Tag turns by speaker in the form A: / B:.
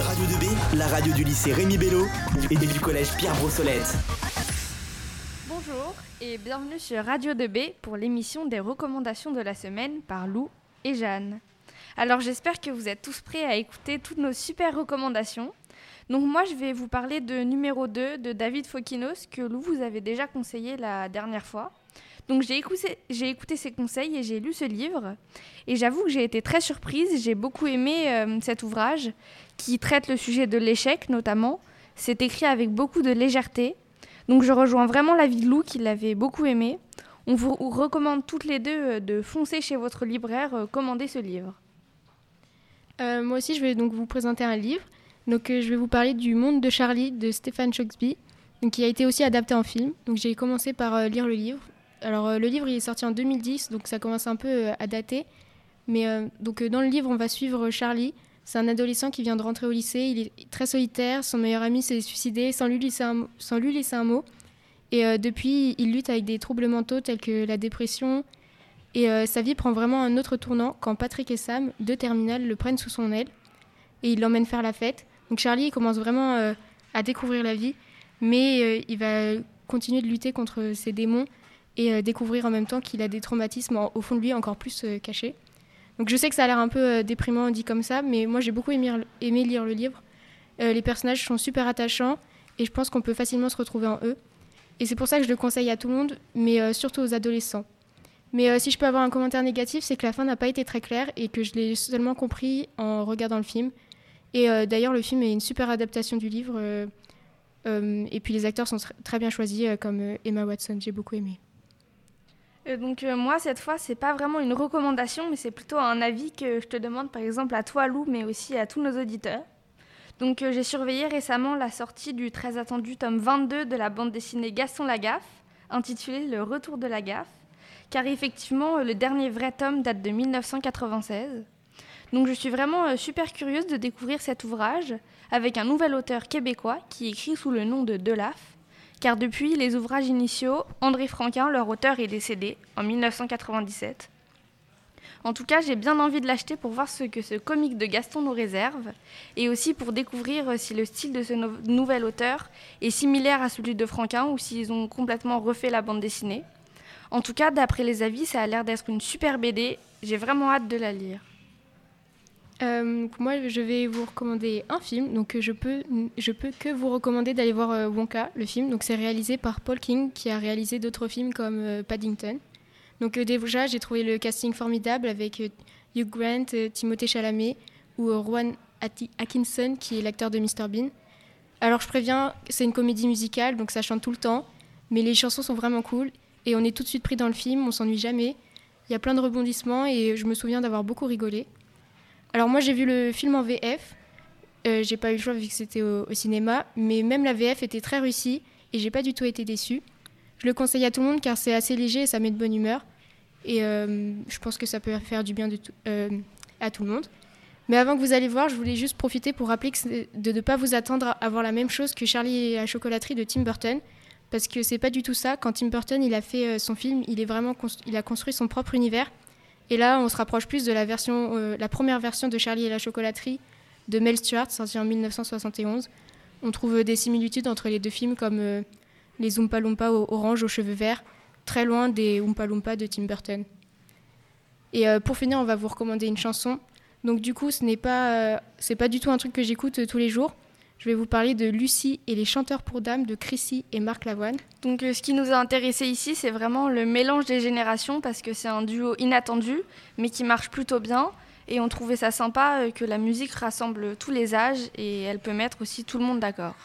A: Radio 2B, la radio du lycée Rémi Bello et du collège Pierre Brossolette.
B: Bonjour et bienvenue sur Radio 2B pour l'émission des recommandations de la semaine par Lou et Jeanne. Alors j'espère que vous êtes tous prêts à écouter toutes nos super recommandations. Donc moi je vais vous parler de numéro 2 de David Fokinos que Lou vous avez déjà conseillé la dernière fois. Donc j'ai écouté, ses conseils et j'ai lu ce livre. Et j'avoue que j'ai été très surprise, j'ai beaucoup aimé euh, cet ouvrage qui traite le sujet de l'échec notamment. C'est écrit avec beaucoup de légèreté. Donc je rejoins vraiment l'avis de Lou qui l'avait beaucoup aimé. On vous recommande toutes les deux euh, de foncer chez votre libraire, euh, commander ce livre.
C: moi aussi je vais donc vous présenter un livre. Donc je vais vous parler du Monde de Charlie de Stéphane donc, qui a été aussi adapté en film. Donc j'ai commencé par lire le livre. Alors euh, le livre il est sorti en 2010, donc ça commence un peu euh, à dater. Mais euh, donc dans le livre on va suivre Charlie. C'est un adolescent qui vient de rentrer au lycée. Il est très solitaire. Son meilleur ami s'est suicidé sans lui laisser un, sans lui laisser un mot. Et depuis, il lutte avec des troubles mentaux tels que la dépression. Et sa vie prend vraiment un autre tournant quand Patrick et Sam, deux terminales, le prennent sous son aile. Et il l'emmène faire la fête. Donc Charlie commence vraiment à découvrir la vie. Mais il va continuer de lutter contre ses démons et euh, découvrir en même temps qu'il a des traumatismes au fond de lui encore plus euh, cachés. Donc je sais que ça a l'air un peu euh, déprimant dit comme ça, mais moi j'ai beaucoup aimé, aimé, lire le livre. les personnages sont super attachants et je pense qu'on peut facilement se retrouver en eux. Et c'est pour ça que je le conseille à tout le monde, mais surtout aux adolescents. Mais si je peux avoir un commentaire négatif, c'est que la fin n'a pas été très claire et que je l'ai seulement compris en regardant le film. Et d'ailleurs, le film est une super adaptation du livre. et puis les acteurs sont très bien choisis, comme Emma Watson, j'ai beaucoup aimé.
B: Euh, donc euh, moi cette fois c'est pas vraiment une recommandation mais c'est plutôt un avis que je te demande par exemple à toi Lou mais aussi à tous nos auditeurs. Donc euh, j'ai surveillé récemment la sortie du très attendu tome 22 de la bande dessinée Gaston Lagaffe intitulée Le retour de la gaffe car effectivement le dernier vrai tome date de 1996. Donc je suis vraiment super curieuse de découvrir cet ouvrage avec un nouvel auteur québécois qui écrit sous le nom de Delaf car depuis les ouvrages initiaux, André Franquin, leur auteur, est décédé en 1997. En tout cas, j'ai bien envie de l'acheter pour voir ce que ce comique de Gaston nous réserve, et aussi pour découvrir si le style de ce nouvel auteur est similaire à celui de Franquin ou s'ils ont complètement refait la bande dessinée. En tout cas, d'après les avis, ça a l'air d'être une super BD, j'ai vraiment hâte de la lire.
C: Euh, moi, je vais vous recommander un film. Donc, je peux, peux que vous recommander d'aller voir euh, Wonka, le film. Donc, c'est réalisé par Paul King, qui a réalisé d'autres films comme euh, Paddington. Donc, déjà, j'ai trouvé le casting formidable avec Hugh Grant, Timothée Chalamet ou Rowan Atkinson, qui est l'acteur de Mr Bean. Alors, je préviens, c'est une comédie musicale, donc ça chante tout le temps, mais les chansons sont vraiment cool et on est tout de suite pris dans le film, on s'ennuie jamais. Il y a plein de rebondissements et je me souviens d'avoir beaucoup rigolé. Alors moi j'ai vu le film en VF. Euh, j'ai pas eu le choix vu que c'était au, cinéma, mais même la VF était très réussie et j'ai pas du tout été déçue. Je le conseille à tout le monde car c'est assez léger et ça met de bonne humeur. Et euh, je pense que ça peut faire du bien euh, à tout le monde. Mais avant que vous allez voir, je voulais juste profiter pour rappeler de ne pas vous attendre à voir la même chose que Charlie et la chocolaterie de Tim Burton. Parce que c'est pas du tout ça. Quand Tim Burton il a fait son film, il a construit son propre univers et là, on se rapproche plus de la, version, euh, la première version de Charlie et la chocolaterie de Mel Stewart, sortie en 1971. On trouve des similitudes entre les deux films comme euh, les Oompa Loompa orange aux cheveux verts, très loin des Oompa Loompa de Tim Burton. Et euh, pour finir, on va vous recommander une chanson. Donc du coup, ce n'est pas, pas du tout un truc que j'écoute tous les jours je vais vous parler de Lucie et les chanteurs pour dames de Chrissy et Marc Lavoine.
B: Donc euh, ce qui nous a intéressé ici, c'est vraiment le mélange des générations parce que c'est un duo inattendu mais qui marche plutôt bien et on trouvait ça sympa euh, que la musique rassemble tous les âges et elle peut mettre aussi tout le monde d'accord.